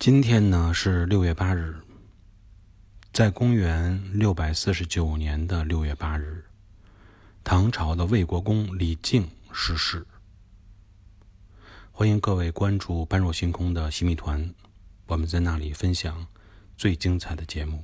今天呢是六月八日在公元六百四十九年的六月八日唐朝的魏国公李靖逝世。欢迎各位关注般若星空的洗米团我们在那里分享最精彩的节目。